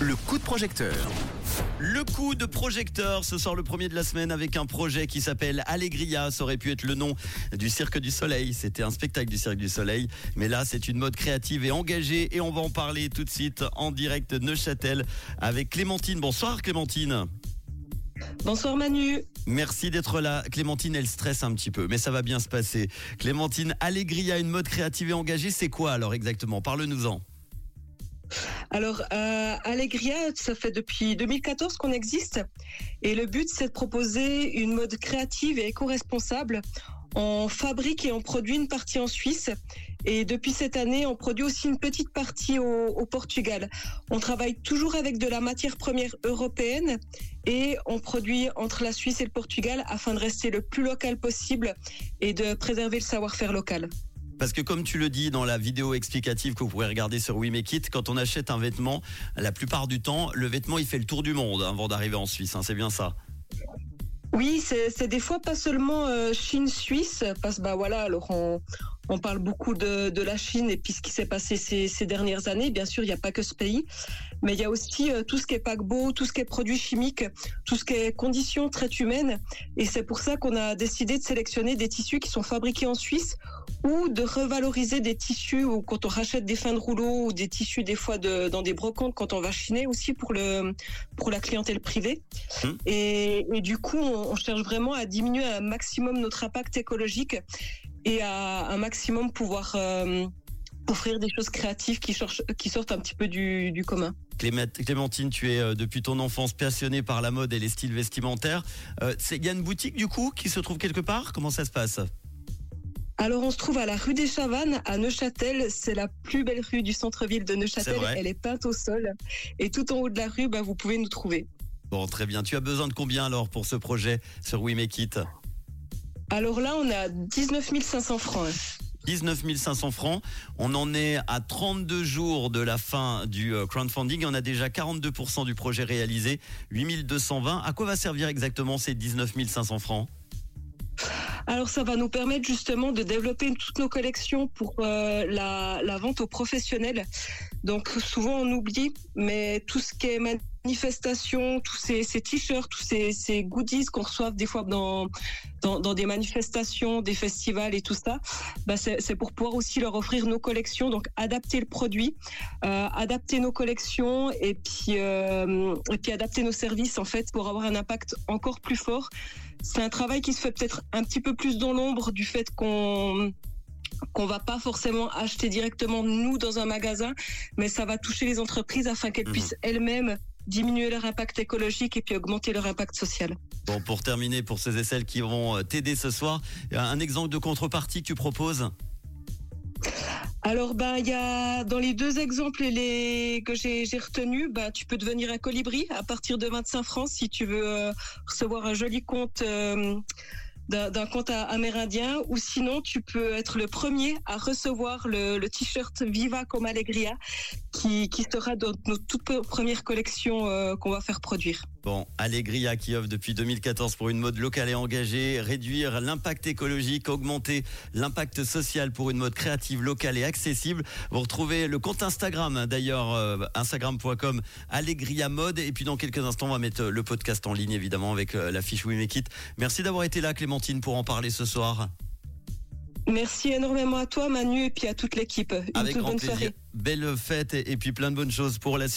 Le coup de projecteur. Le coup de projecteur, ce sort le premier de la semaine avec un projet qui s'appelle Allegria. Ça aurait pu être le nom du Cirque du Soleil. C'était un spectacle du Cirque du Soleil. Mais là, c'est une mode créative et engagée. Et on va en parler tout de suite en direct de Neuchâtel avec Clémentine. Bonsoir Clémentine. Bonsoir Manu. Merci d'être là. Clémentine, elle stresse un petit peu, mais ça va bien se passer. Clémentine, Allegria, une mode créative et engagée, c'est quoi alors exactement? Parle-nous-en. Alors, euh, Allegria, ça fait depuis 2014 qu'on existe. Et le but, c'est de proposer une mode créative et éco-responsable. On fabrique et on produit une partie en Suisse. Et depuis cette année, on produit aussi une petite partie au, Portugal. On travaille toujours avec de la matière première européenne et on produit entre la Suisse et le Portugal afin de rester le plus local possible et de préserver le savoir-faire local. Parce que comme tu le dis dans la vidéo explicative que vous pourrez regarder sur We Make It, quand on achète un vêtement, la plupart du temps, le vêtement il fait le tour du monde hein, avant d'arriver en Suisse. Hein, c'est bien ça. Oui, c'est des fois pas seulement euh, Chine suisse, parce bah voilà, alors on, on parle beaucoup de, de, la Chine et puis ce qui s'est passé ces, ces, dernières années. Bien sûr, il n'y a pas que ce pays, mais il y a aussi euh, tout ce qui est paquebot, tout ce qui est produits chimiques, tout ce qui est conditions traite humaine. Et c'est pour ça qu'on a décidé de sélectionner des tissus qui sont fabriqués en Suisse ou de revaloriser des tissus ou quand on rachète des fins de rouleau ou des tissus des fois de, dans des brocantes quand on va chiner aussi pour le pour la clientèle privée. Mmh. Et, et, du coup, on, on cherche vraiment à diminuer un maximum notre impact écologique et à un maximum pouvoir euh, offrir des choses créatives qui, sortent, qui sortent un petit peu du, du commun. Clémentine, tu es euh, depuis ton enfance passionnée par la mode et les styles vestimentaires. Il euh, y a une boutique du coup qui se trouve quelque part? Comment ça se passe? Alors on se trouve à la rue des Chavannes à Neuchâtel, c'est la plus belle rue du centre-ville de Neuchâtel, est elle est peinte au sol et tout en haut de la rue, bah, vous pouvez nous trouver. Bon, très bien. Tu as besoin de combien alors pour ce projet sur We Make It alors là, on à 19 500 francs. 19 500 francs. On en est à 32 jours de la fin du euh, crowdfunding. On a déjà 42% du projet réalisé, 8220. À quoi va servir exactement ces 19 500 francs? Alors ça va nous permettre justement de développer toutes nos collections pour euh, la, la, vente aux professionnels. Donc souvent on oublie, mais tout ce qui est manifestations, tous ces, ces t-shirts, tous ces, ces goodies qu'on reçoit des fois dans, dans, dans, des manifestations, des festivals et tout ça, bah c'est pour pouvoir aussi leur offrir nos collections, donc adapter le produit, euh, adapter nos collections et puis, euh, et puis adapter nos services en fait pour avoir un impact encore plus fort. C'est un travail qui se fait peut-être un petit peu plus dans l'ombre du fait qu'on qu'on va pas forcément acheter directement nous dans un magasin, mais ça va toucher les entreprises afin qu'elles mmh. puissent elles-mêmes diminuer leur impact écologique et puis augmenter leur impact social. Bon, pour terminer, pour ces et celles qui vont t'aider ce soir, un exemple de contrepartie que tu proposes? Alors ben il y a dans les deux exemples les que j'ai retenu, ben tu peux devenir un colibri à partir de 25 francs si tu veux euh, recevoir un joli compte euh, d'un compte amérindien ou sinon tu peux être le premier à recevoir le, t-shirt Viva comme Allegria qui, qui sera dans notre toute première collection euh, qu'on va faire produire. Bon, Allegria qui offre depuis 2014 pour une mode locale et engagée, réduire l'impact écologique, augmenter l'impact social pour une mode créative, locale et accessible. Vous retrouvez le compte Instagram d'ailleurs, euh, instagram.com Allegria Mode. Et puis dans quelques instants, on va mettre le podcast en ligne évidemment avec euh, la fiche We Make It. Merci d'avoir été là Clémentine pour en parler ce soir. Merci énormément à toi Manu et puis à toute l'équipe. Avec toute grand bonne plaisir. Soirée. Belle fête et puis plein de bonnes choses pour la suite.